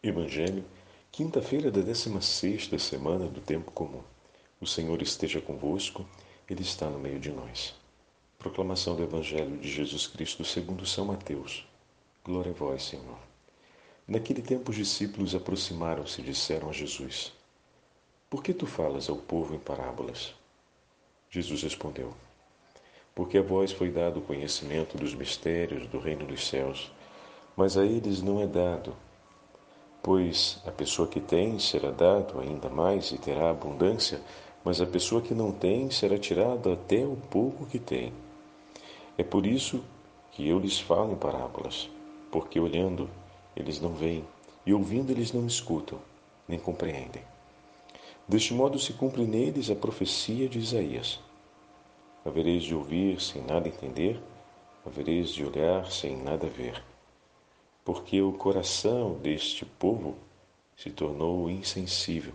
Evangelho, quinta-feira da 16 semana do tempo comum. O Senhor esteja convosco, ele está no meio de nós. Proclamação do Evangelho de Jesus Cristo segundo São Mateus. Glória a vós, Senhor. Naquele tempo os discípulos aproximaram-se e disseram a Jesus: Por que tu falas ao povo em parábolas? Jesus respondeu: Porque a vós foi dado o conhecimento dos mistérios do reino dos céus, mas a eles não é dado Pois a pessoa que tem será dado ainda mais e terá abundância, mas a pessoa que não tem será tirada até o pouco que tem. É por isso que eu lhes falo em parábolas, porque olhando eles não veem, e ouvindo eles não escutam, nem compreendem. Deste modo se cumpre neles a profecia de Isaías. Havereis de ouvir sem nada entender, havereis de olhar sem nada ver porque o coração deste povo se tornou insensível.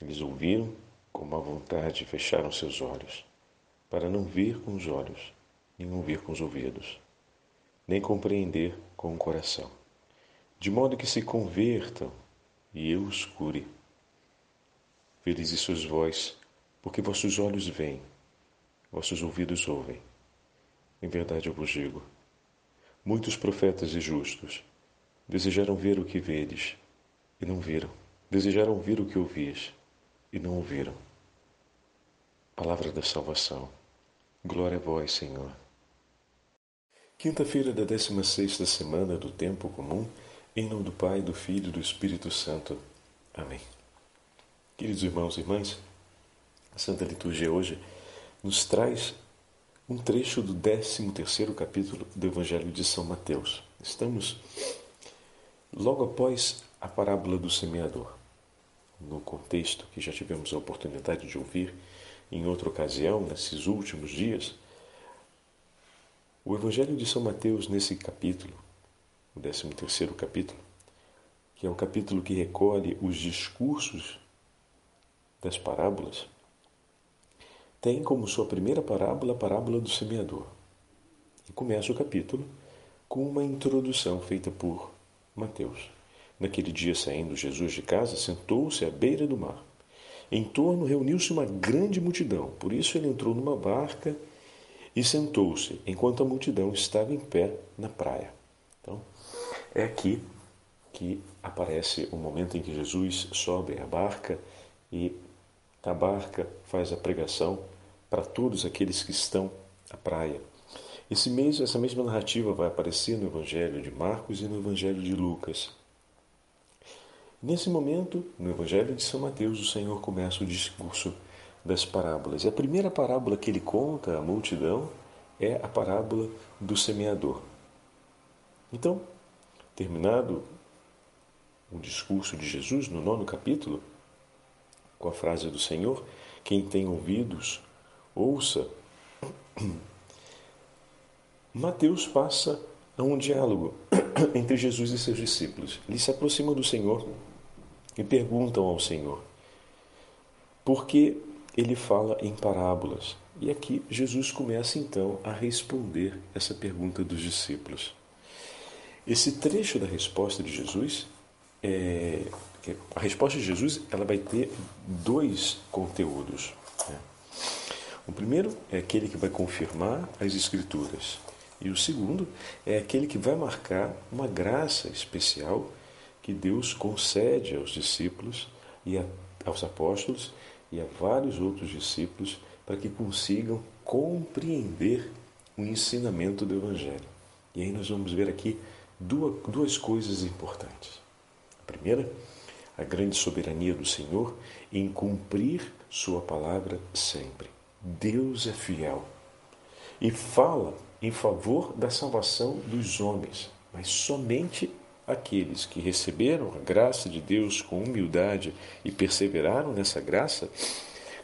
Eles ouviram com má vontade e fecharam seus olhos, para não ver com os olhos, nem ouvir com os ouvidos, nem compreender com o coração, de modo que se convertam e eu os cure. Felizes sois vós, porque vossos olhos veem, vossos ouvidos ouvem. Em verdade eu vos digo, Muitos profetas e justos desejaram ver o que vedes e não viram. Desejaram ouvir o que ouvis e não ouviram. Palavra da salvação. Glória a vós, Senhor. Quinta-feira da 16 semana do tempo comum, em nome do Pai, do Filho e do Espírito Santo. Amém. Queridos irmãos e irmãs, a Santa Liturgia hoje nos traz um trecho do 13º capítulo do Evangelho de São Mateus. Estamos logo após a parábola do semeador, no contexto que já tivemos a oportunidade de ouvir em outra ocasião, nesses últimos dias. O Evangelho de São Mateus, nesse capítulo, o 13º capítulo, que é um capítulo que recolhe os discursos das parábolas, tem como sua primeira parábola a parábola do semeador. E começa o capítulo com uma introdução feita por Mateus. Naquele dia, saindo Jesus de casa, sentou-se à beira do mar. Em torno reuniu-se uma grande multidão, por isso ele entrou numa barca e sentou-se, enquanto a multidão estava em pé na praia. Então, é aqui que aparece o momento em que Jesus sobe a barca e a barca faz a pregação para todos aqueles que estão à praia. Esse mesmo, essa mesma narrativa vai aparecer no Evangelho de Marcos e no Evangelho de Lucas. Nesse momento, no Evangelho de São Mateus, o Senhor começa o discurso das parábolas. E a primeira parábola que ele conta à multidão é a parábola do semeador. Então, terminado o discurso de Jesus no nono capítulo, com a frase do Senhor: Quem tem ouvidos, ouça. Mateus passa a um diálogo entre Jesus e seus discípulos. Eles se aproximam do Senhor e perguntam ao Senhor por que ele fala em parábolas. E aqui Jesus começa então a responder essa pergunta dos discípulos. Esse trecho da resposta de Jesus é, a resposta de Jesus ela vai ter dois conteúdos. Né? O primeiro é aquele que vai confirmar as Escrituras, e o segundo é aquele que vai marcar uma graça especial que Deus concede aos discípulos e a, aos apóstolos e a vários outros discípulos para que consigam compreender o ensinamento do Evangelho. E aí nós vamos ver aqui duas, duas coisas importantes. A primeira a grande soberania do Senhor em cumprir Sua palavra sempre. Deus é fiel e fala em favor da salvação dos homens, mas somente aqueles que receberam a graça de Deus com humildade e perseveraram nessa graça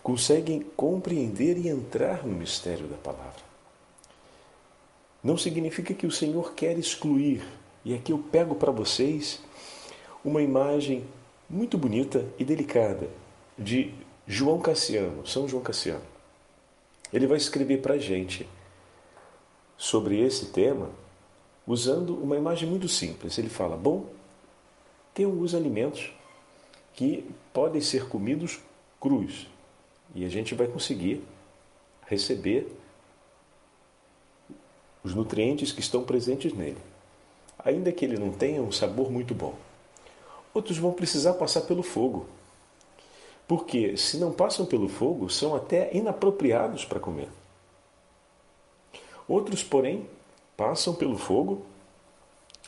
conseguem compreender e entrar no mistério da palavra. Não significa que o Senhor quer excluir, e aqui eu pego para vocês uma imagem muito bonita e delicada de João Cassiano, São João Cassiano. Ele vai escrever para a gente sobre esse tema usando uma imagem muito simples. Ele fala: Bom, tem alguns alimentos que podem ser comidos crus e a gente vai conseguir receber os nutrientes que estão presentes nele, ainda que ele não tenha um sabor muito bom. Outros vão precisar passar pelo fogo, porque se não passam pelo fogo, são até inapropriados para comer. Outros, porém, passam pelo fogo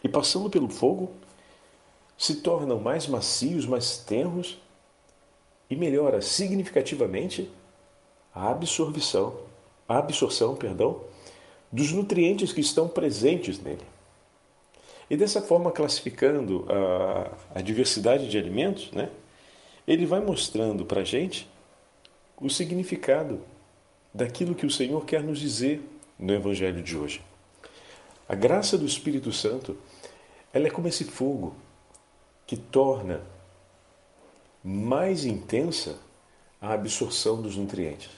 e, passando pelo fogo, se tornam mais macios, mais tenros e melhora significativamente a absorção, a absorção, perdão, dos nutrientes que estão presentes nele. E dessa forma, classificando a, a diversidade de alimentos, né, ele vai mostrando para a gente o significado daquilo que o Senhor quer nos dizer no Evangelho de hoje. A graça do Espírito Santo, ela é como esse fogo que torna mais intensa a absorção dos nutrientes.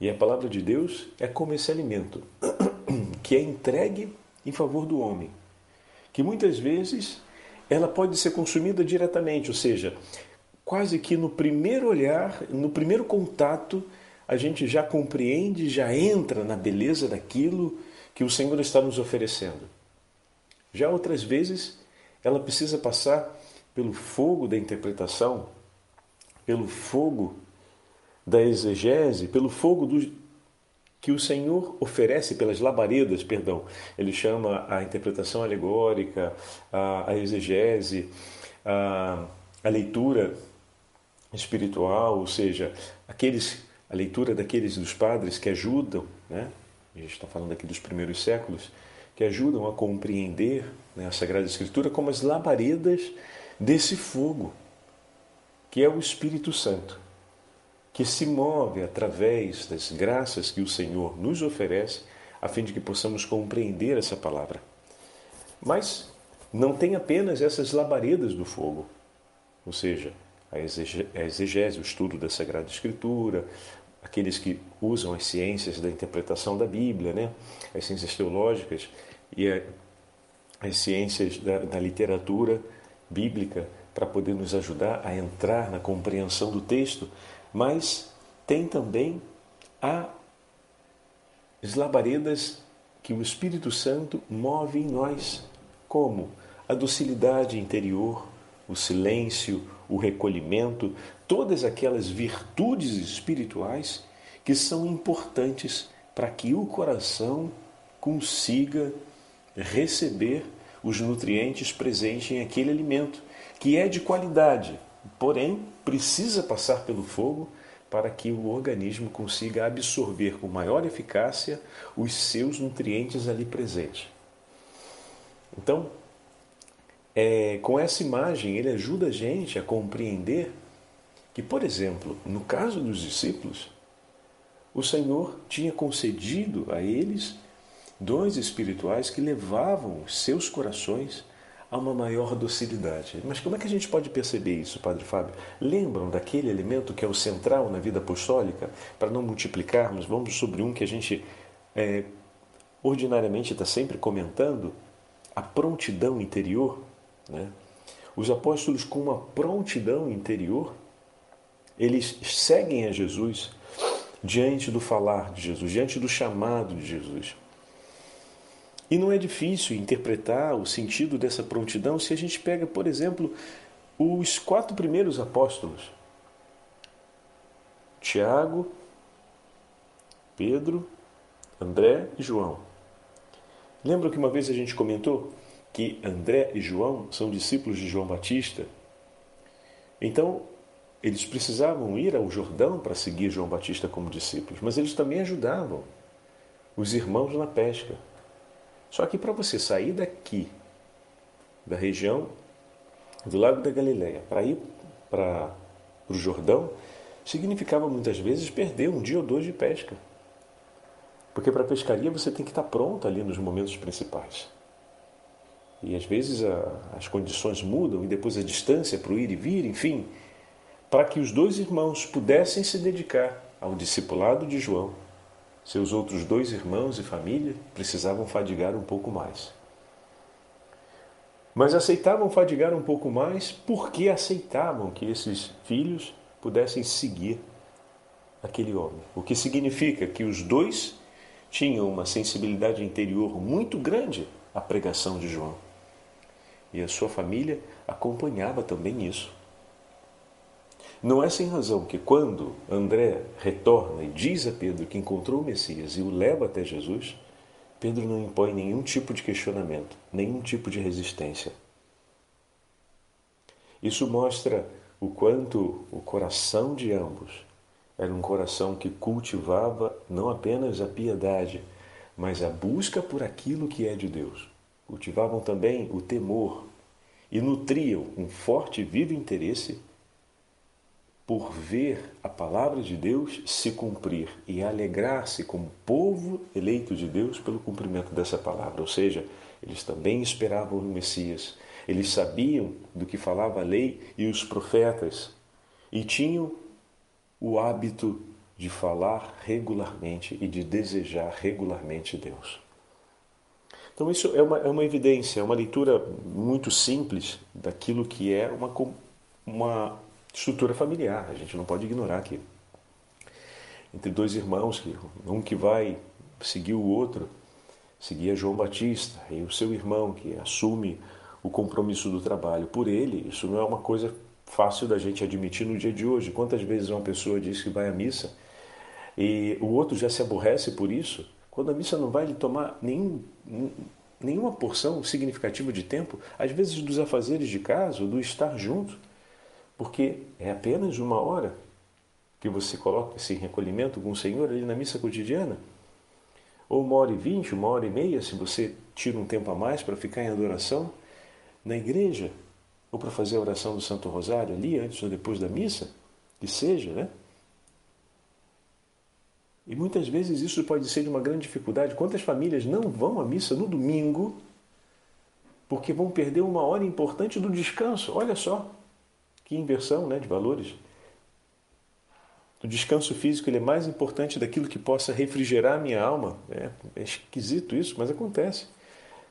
E a palavra de Deus é como esse alimento que é entregue em favor do homem, que muitas vezes ela pode ser consumida diretamente, ou seja, quase que no primeiro olhar, no primeiro contato, a gente já compreende, já entra na beleza daquilo que o Senhor está nos oferecendo. Já outras vezes, ela precisa passar pelo fogo da interpretação, pelo fogo da exegese, pelo fogo do, que o Senhor oferece pelas labaredas, perdão. Ele chama a interpretação alegórica, a, a exegese, a, a leitura espiritual, ou seja, aqueles a leitura daqueles dos padres que ajudam, né? a gente está falando aqui dos primeiros séculos, que ajudam a compreender né, a Sagrada Escritura como as labaredas desse fogo, que é o Espírito Santo, que se move através das graças que o Senhor nos oferece, a fim de que possamos compreender essa palavra. Mas não tem apenas essas labaredas do fogo, ou seja, a exegese, o estudo da Sagrada Escritura, aqueles que usam as ciências da interpretação da Bíblia, né? as ciências teológicas e as ciências da, da literatura bíblica para poder nos ajudar a entrar na compreensão do texto, mas tem também as labaredas que o Espírito Santo move em nós, como a docilidade interior, o silêncio, o recolhimento, todas aquelas virtudes espirituais que são importantes para que o coração consiga receber os nutrientes presentes em aquele alimento, que é de qualidade, porém precisa passar pelo fogo para que o organismo consiga absorver com maior eficácia os seus nutrientes ali presentes. Então, é, com essa imagem, ele ajuda a gente a compreender que, por exemplo, no caso dos discípulos, o Senhor tinha concedido a eles dons espirituais que levavam seus corações a uma maior docilidade. Mas como é que a gente pode perceber isso, Padre Fábio? Lembram daquele elemento que é o central na vida apostólica? Para não multiplicarmos, vamos sobre um que a gente é, ordinariamente está sempre comentando: a prontidão interior. Né? Os apóstolos, com uma prontidão interior, eles seguem a Jesus diante do falar de Jesus, diante do chamado de Jesus. E não é difícil interpretar o sentido dessa prontidão se a gente pega, por exemplo, os quatro primeiros apóstolos: Tiago, Pedro, André e João. Lembra que uma vez a gente comentou que André e João são discípulos de João Batista. Então, eles precisavam ir ao Jordão para seguir João Batista como discípulos, mas eles também ajudavam os irmãos na pesca. Só que para você sair daqui, da região do Lago da Galileia, para ir para o Jordão, significava muitas vezes perder um dia ou dois de pesca. Porque para a pescaria você tem que estar pronto ali nos momentos principais. E às vezes a, as condições mudam e depois a distância para o ir e vir, enfim, para que os dois irmãos pudessem se dedicar ao discipulado de João, seus outros dois irmãos e família precisavam fadigar um pouco mais. Mas aceitavam fadigar um pouco mais porque aceitavam que esses filhos pudessem seguir aquele homem. O que significa que os dois tinham uma sensibilidade interior muito grande à pregação de João. E a sua família acompanhava também isso. Não é sem razão que quando André retorna e diz a Pedro que encontrou o Messias e o leva até Jesus, Pedro não impõe nenhum tipo de questionamento, nenhum tipo de resistência. Isso mostra o quanto o coração de ambos era um coração que cultivava não apenas a piedade, mas a busca por aquilo que é de Deus. Cultivavam também o temor e nutriam um forte e vivo interesse por ver a palavra de Deus se cumprir e alegrar-se como povo eleito de Deus pelo cumprimento dessa palavra. Ou seja, eles também esperavam no Messias, eles sabiam do que falava a lei e os profetas e tinham o hábito de falar regularmente e de desejar regularmente Deus. Então, isso é uma, é uma evidência, é uma leitura muito simples daquilo que é uma, uma estrutura familiar. A gente não pode ignorar que entre dois irmãos, um que vai seguir o outro, seguia João Batista, e o seu irmão que assume o compromisso do trabalho por ele, isso não é uma coisa fácil da gente admitir no dia de hoje. Quantas vezes uma pessoa diz que vai à missa e o outro já se aborrece por isso, quando a missa não vai lhe tomar nenhum, nenhuma porção significativa de tempo, às vezes dos afazeres de casa, do estar junto, porque é apenas uma hora que você coloca esse recolhimento com o Senhor ali na missa cotidiana. Ou uma hora e vinte, uma hora e meia, se você tira um tempo a mais para ficar em adoração na igreja, ou para fazer a oração do Santo Rosário ali, antes ou depois da missa, que seja, né? E muitas vezes isso pode ser de uma grande dificuldade. Quantas famílias não vão à missa no domingo porque vão perder uma hora importante do descanso? Olha só que inversão né, de valores. O descanso físico ele é mais importante daquilo que possa refrigerar a minha alma. É, é esquisito isso, mas acontece.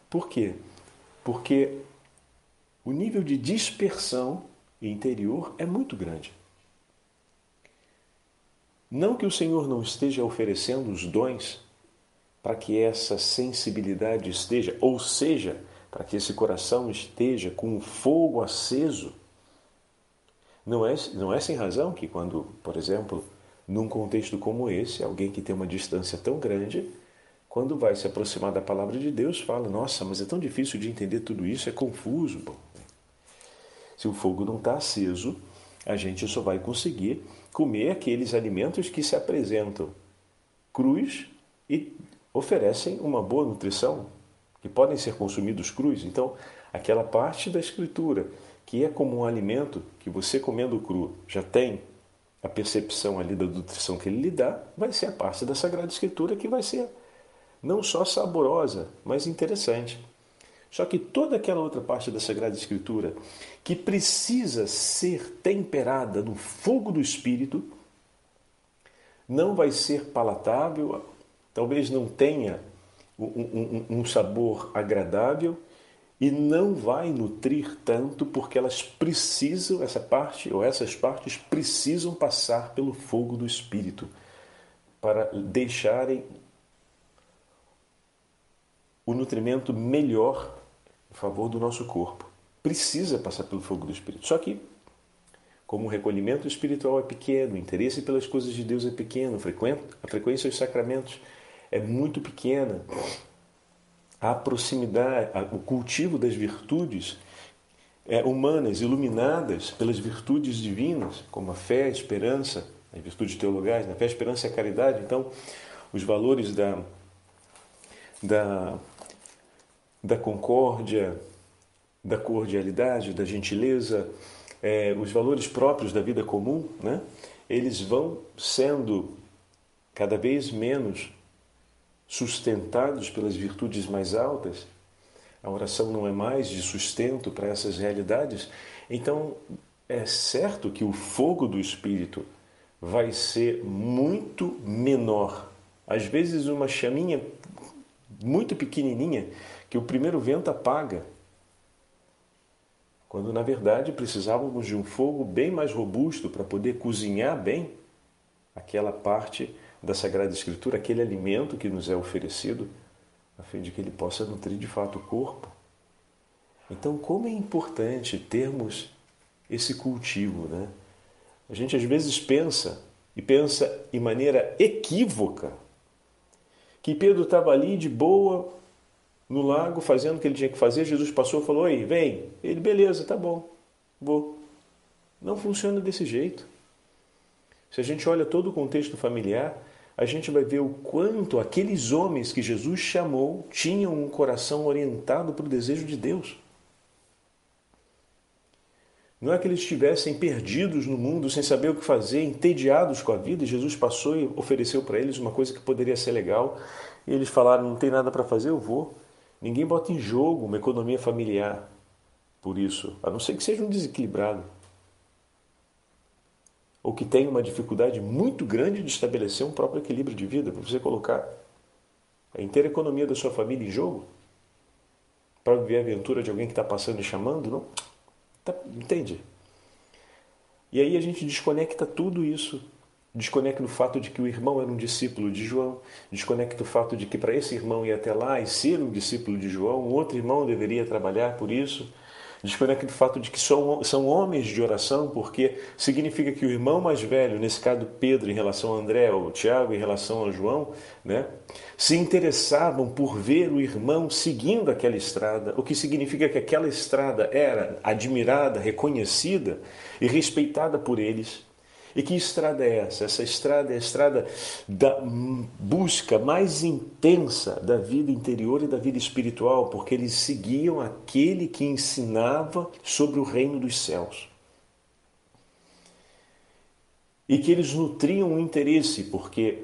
Por quê? Porque o nível de dispersão interior é muito grande. Não que o Senhor não esteja oferecendo os dons para que essa sensibilidade esteja, ou seja, para que esse coração esteja com o fogo aceso. Não é, não é sem razão que, quando, por exemplo, num contexto como esse, alguém que tem uma distância tão grande, quando vai se aproximar da palavra de Deus, fala: Nossa, mas é tão difícil de entender tudo isso, é confuso. Bom, se o fogo não está aceso, a gente só vai conseguir comer aqueles alimentos que se apresentam crus e oferecem uma boa nutrição, que podem ser consumidos crus. Então, aquela parte da escritura que é como um alimento que você comendo cru já tem a percepção ali da nutrição que ele lhe dá, vai ser a parte da Sagrada Escritura que vai ser não só saborosa, mas interessante. Só que toda aquela outra parte da Sagrada Escritura que precisa ser temperada no fogo do Espírito não vai ser palatável, talvez não tenha um, um, um sabor agradável e não vai nutrir tanto porque elas precisam, essa parte ou essas partes precisam passar pelo fogo do Espírito para deixarem o nutrimento melhor em favor do nosso corpo. Precisa passar pelo fogo do Espírito. Só que, como o recolhimento espiritual é pequeno, o interesse pelas coisas de Deus é pequeno, a frequência dos sacramentos é muito pequena, a proximidade, o cultivo das virtudes é, humanas, iluminadas pelas virtudes divinas, como a fé, a esperança, as virtudes teologais, a né? fé, a esperança e a caridade. Então, os valores da, da da concórdia, da cordialidade, da gentileza, é, os valores próprios da vida comum, né? eles vão sendo cada vez menos sustentados pelas virtudes mais altas. A oração não é mais de sustento para essas realidades. Então, é certo que o fogo do Espírito vai ser muito menor. Às vezes, uma chaminha muito pequenininha que o primeiro vento apaga. quando na verdade precisávamos de um fogo bem mais robusto para poder cozinhar bem aquela parte da Sagrada Escritura, aquele alimento que nos é oferecido, a fim de que ele possa nutrir de fato o corpo. Então, como é importante termos esse cultivo, né? A gente às vezes pensa, e pensa em maneira equívoca, que Pedro estava ali de boa, no lago, fazendo o que ele tinha que fazer. Jesus passou e falou: Oi, vem. Ele, beleza, tá bom, vou. Não funciona desse jeito. Se a gente olha todo o contexto familiar, a gente vai ver o quanto aqueles homens que Jesus chamou tinham um coração orientado para o desejo de Deus. Não é que eles estivessem perdidos no mundo, sem saber o que fazer, entediados com a vida, e Jesus passou e ofereceu para eles uma coisa que poderia ser legal, e eles falaram: não tem nada para fazer, eu vou. Ninguém bota em jogo uma economia familiar por isso, a não ser que seja um desequilibrado. Ou que tenha uma dificuldade muito grande de estabelecer um próprio equilíbrio de vida, para você colocar a inteira economia da sua família em jogo para viver a aventura de alguém que está passando e chamando, não? Tá, entende? E aí a gente desconecta tudo isso desconecta o fato de que o irmão era um discípulo de João, desconecta o fato de que para esse irmão ir até lá e ser um discípulo de João, um outro irmão deveria trabalhar por isso. Desconecta o fato de que são, são homens de oração, porque significa que o irmão mais velho, nesse caso Pedro em relação a André, ou Tiago em relação a João, né, se interessavam por ver o irmão seguindo aquela estrada, o que significa que aquela estrada era admirada, reconhecida e respeitada por eles. E que estrada é essa? Essa estrada é a estrada da busca mais intensa da vida interior e da vida espiritual, porque eles seguiam aquele que ensinava sobre o reino dos céus. E que eles nutriam um interesse, porque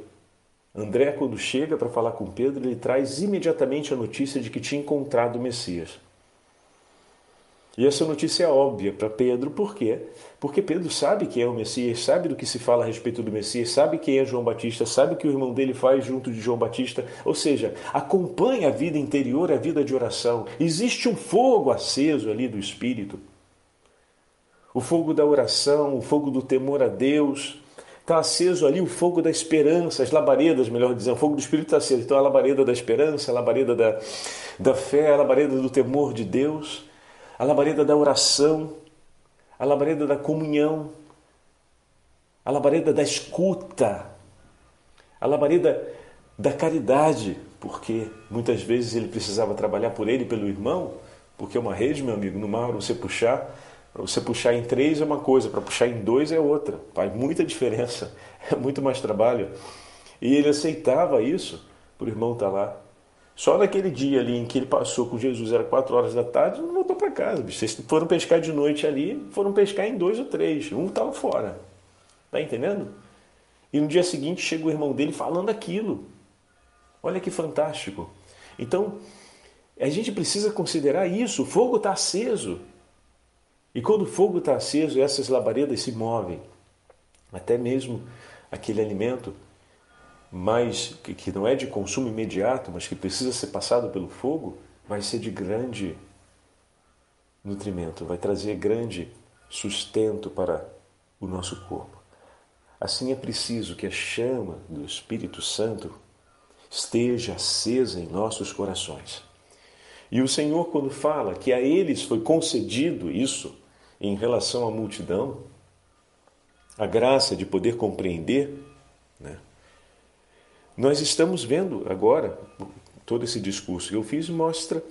André, quando chega para falar com Pedro, ele traz imediatamente a notícia de que tinha encontrado o Messias. E essa notícia é óbvia para Pedro, por quê? Porque Pedro sabe quem é o Messias, sabe do que se fala a respeito do Messias, sabe quem é João Batista, sabe o que o irmão dele faz junto de João Batista, ou seja, acompanha a vida interior, a vida de oração. Existe um fogo aceso ali do Espírito. O fogo da oração, o fogo do temor a Deus, Está aceso ali o fogo da esperança, as labaredas, melhor dizendo, o fogo do Espírito está aceso. Então a labareda da esperança, a labareda da, da fé, a labareda do temor de Deus a labareda da oração, a labareda da comunhão, a labareda da escuta, a labareda da caridade, porque muitas vezes ele precisava trabalhar por ele pelo irmão, porque é uma rede, meu amigo, no mar você puxar, para você puxar em três é uma coisa, para puxar em dois é outra, faz muita diferença, é muito mais trabalho. E ele aceitava isso, para o irmão estar tá lá só naquele dia ali em que ele passou com Jesus, era 4 horas da tarde, não para casa. Vocês foram pescar de noite ali, foram pescar em dois ou três. Um estava fora. Tá entendendo? E no dia seguinte chega o irmão dele falando aquilo. Olha que fantástico. Então, a gente precisa considerar isso. O fogo está aceso. E quando o fogo está aceso, essas labaredas se movem. Até mesmo aquele alimento que, que não é de consumo imediato, mas que precisa ser passado pelo fogo, vai ser de grande nutrimento, vai trazer grande sustento para o nosso corpo. Assim é preciso que a chama do Espírito Santo esteja acesa em nossos corações. E o Senhor, quando fala que a eles foi concedido isso em relação à multidão, a graça de poder compreender, né? Nós estamos vendo agora, todo esse discurso que eu fiz mostra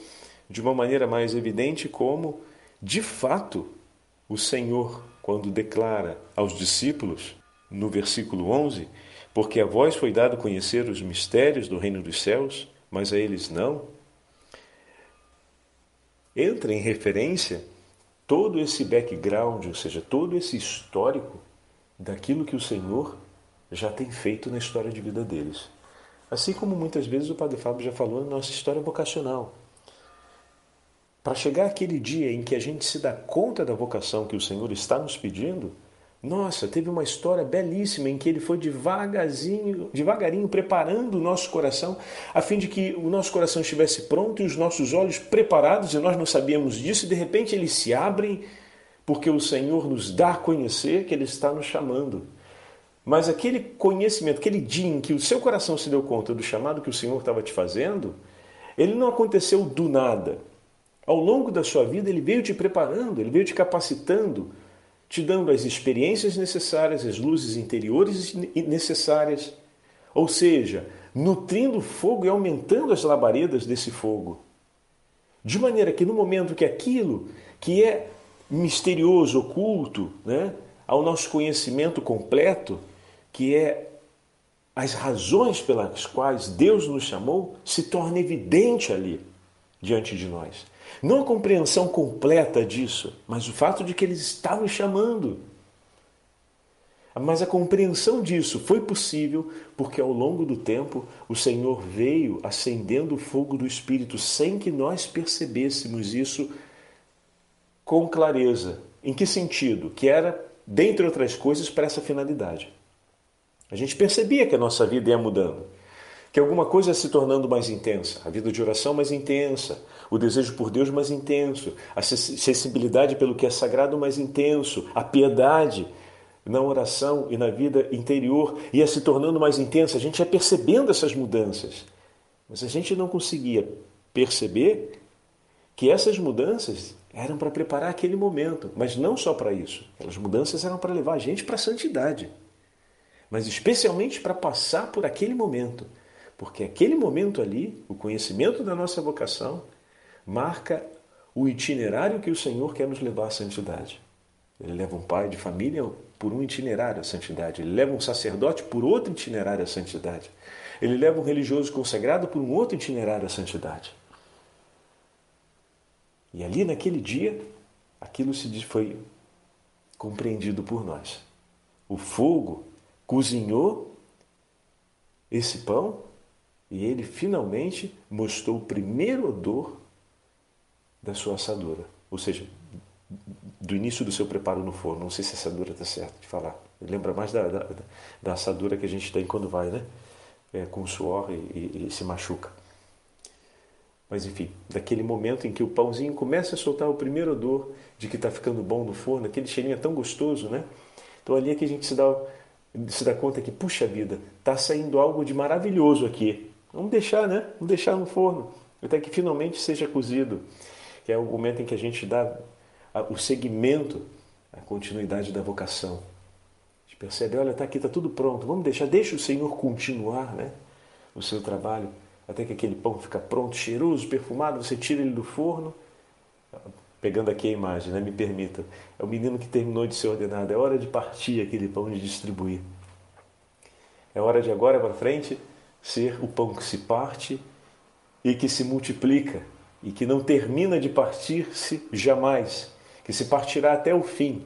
de uma maneira mais evidente como, de fato, o Senhor, quando declara aos discípulos, no versículo 11, porque a vós foi dado conhecer os mistérios do reino dos céus, mas a eles não, entra em referência todo esse background, ou seja, todo esse histórico daquilo que o Senhor já tem feito na história de vida deles. Assim como muitas vezes o Padre Fábio já falou na nossa história vocacional. Para chegar aquele dia em que a gente se dá conta da vocação que o Senhor está nos pedindo, Nossa, teve uma história belíssima em que ele foi devagarzinho, devagarinho preparando o nosso coração, a fim de que o nosso coração estivesse pronto e os nossos olhos preparados, e nós não sabíamos disso, e de repente eles se abrem, porque o Senhor nos dá a conhecer que Ele está nos chamando. Mas aquele conhecimento, aquele dia em que o seu coração se deu conta do chamado que o Senhor estava te fazendo, ele não aconteceu do nada. Ao longo da sua vida, ele veio te preparando, ele veio te capacitando, te dando as experiências necessárias, as luzes interiores necessárias. Ou seja, nutrindo o fogo e aumentando as labaredas desse fogo. De maneira que no momento que aquilo que é misterioso, oculto, né, ao nosso conhecimento completo, que é as razões pelas quais Deus nos chamou, se torna evidente ali diante de nós. Não a compreensão completa disso, mas o fato de que eles estavam chamando. Mas a compreensão disso foi possível porque ao longo do tempo o Senhor veio acendendo o fogo do Espírito sem que nós percebêssemos isso com clareza. Em que sentido? Que era, dentre outras coisas, para essa finalidade. A gente percebia que a nossa vida ia mudando, que alguma coisa se tornando mais intensa, a vida de oração mais intensa, o desejo por Deus mais intenso, a sensibilidade pelo que é sagrado mais intenso, a piedade na oração e na vida interior ia se tornando mais intensa. A gente ia percebendo essas mudanças, mas a gente não conseguia perceber que essas mudanças eram para preparar aquele momento, mas não só para isso. Aquelas mudanças eram para levar a gente para a santidade mas especialmente para passar por aquele momento, porque aquele momento ali, o conhecimento da nossa vocação, marca o itinerário que o Senhor quer nos levar à santidade. Ele leva um pai de família por um itinerário à santidade, ele leva um sacerdote por outro itinerário à santidade, ele leva um religioso consagrado por um outro itinerário à santidade. E ali naquele dia, aquilo se foi compreendido por nós. O fogo cozinhou esse pão e ele finalmente mostrou o primeiro odor da sua assadura. Ou seja, do início do seu preparo no forno. Não sei se assadura está certa de falar. Lembra mais da, da, da, assadura que a gente tem quando vai, né? É, com suor e, e, e se machuca. Mas enfim, daquele momento em que o pãozinho começa a soltar o primeiro odor de que está ficando bom no forno, aquele cheirinho é tão gostoso, né? Então ali é que a gente se dá se dá conta que, puxa vida, está saindo algo de maravilhoso aqui. Vamos deixar, né? Vamos deixar no forno, até que finalmente seja cozido. Que é o momento em que a gente dá o segmento, a continuidade da vocação. A gente percebe, olha, está aqui, está tudo pronto. Vamos deixar, deixa o Senhor continuar né, o seu trabalho, até que aquele pão fica pronto, cheiroso, perfumado, você tira ele do forno, pegando aqui a imagem, né? me permita. É o menino que terminou de ser ordenado. É hora de partir aquele pão e distribuir. É hora de agora para frente ser o pão que se parte e que se multiplica e que não termina de partir-se jamais, que se partirá até o fim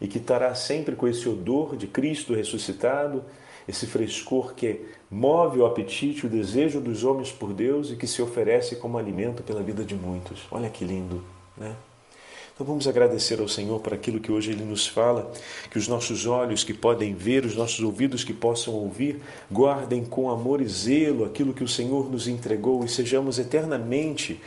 e que estará sempre com esse odor de Cristo ressuscitado, esse frescor que move o apetite, o desejo dos homens por Deus e que se oferece como alimento pela vida de muitos. Olha que lindo, né? Então vamos agradecer ao Senhor por aquilo que hoje Ele nos fala, que os nossos olhos que podem ver, os nossos ouvidos que possam ouvir, guardem com amor e zelo aquilo que o Senhor nos entregou e sejamos eternamente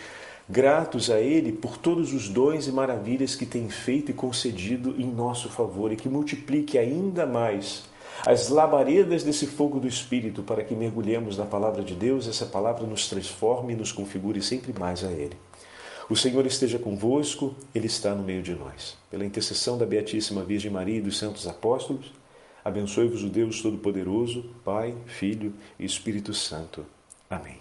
gratos a Ele por todos os dons e maravilhas que tem feito e concedido em nosso favor e que multiplique ainda mais as labaredas desse fogo do Espírito para que mergulhemos na palavra de Deus, essa palavra nos transforme e nos configure sempre mais a Ele. O Senhor esteja convosco, Ele está no meio de nós. Pela intercessão da Beatíssima Virgem Maria e dos santos apóstolos, abençoe-vos o Deus Todo-Poderoso, Pai, Filho e Espírito Santo. Amém.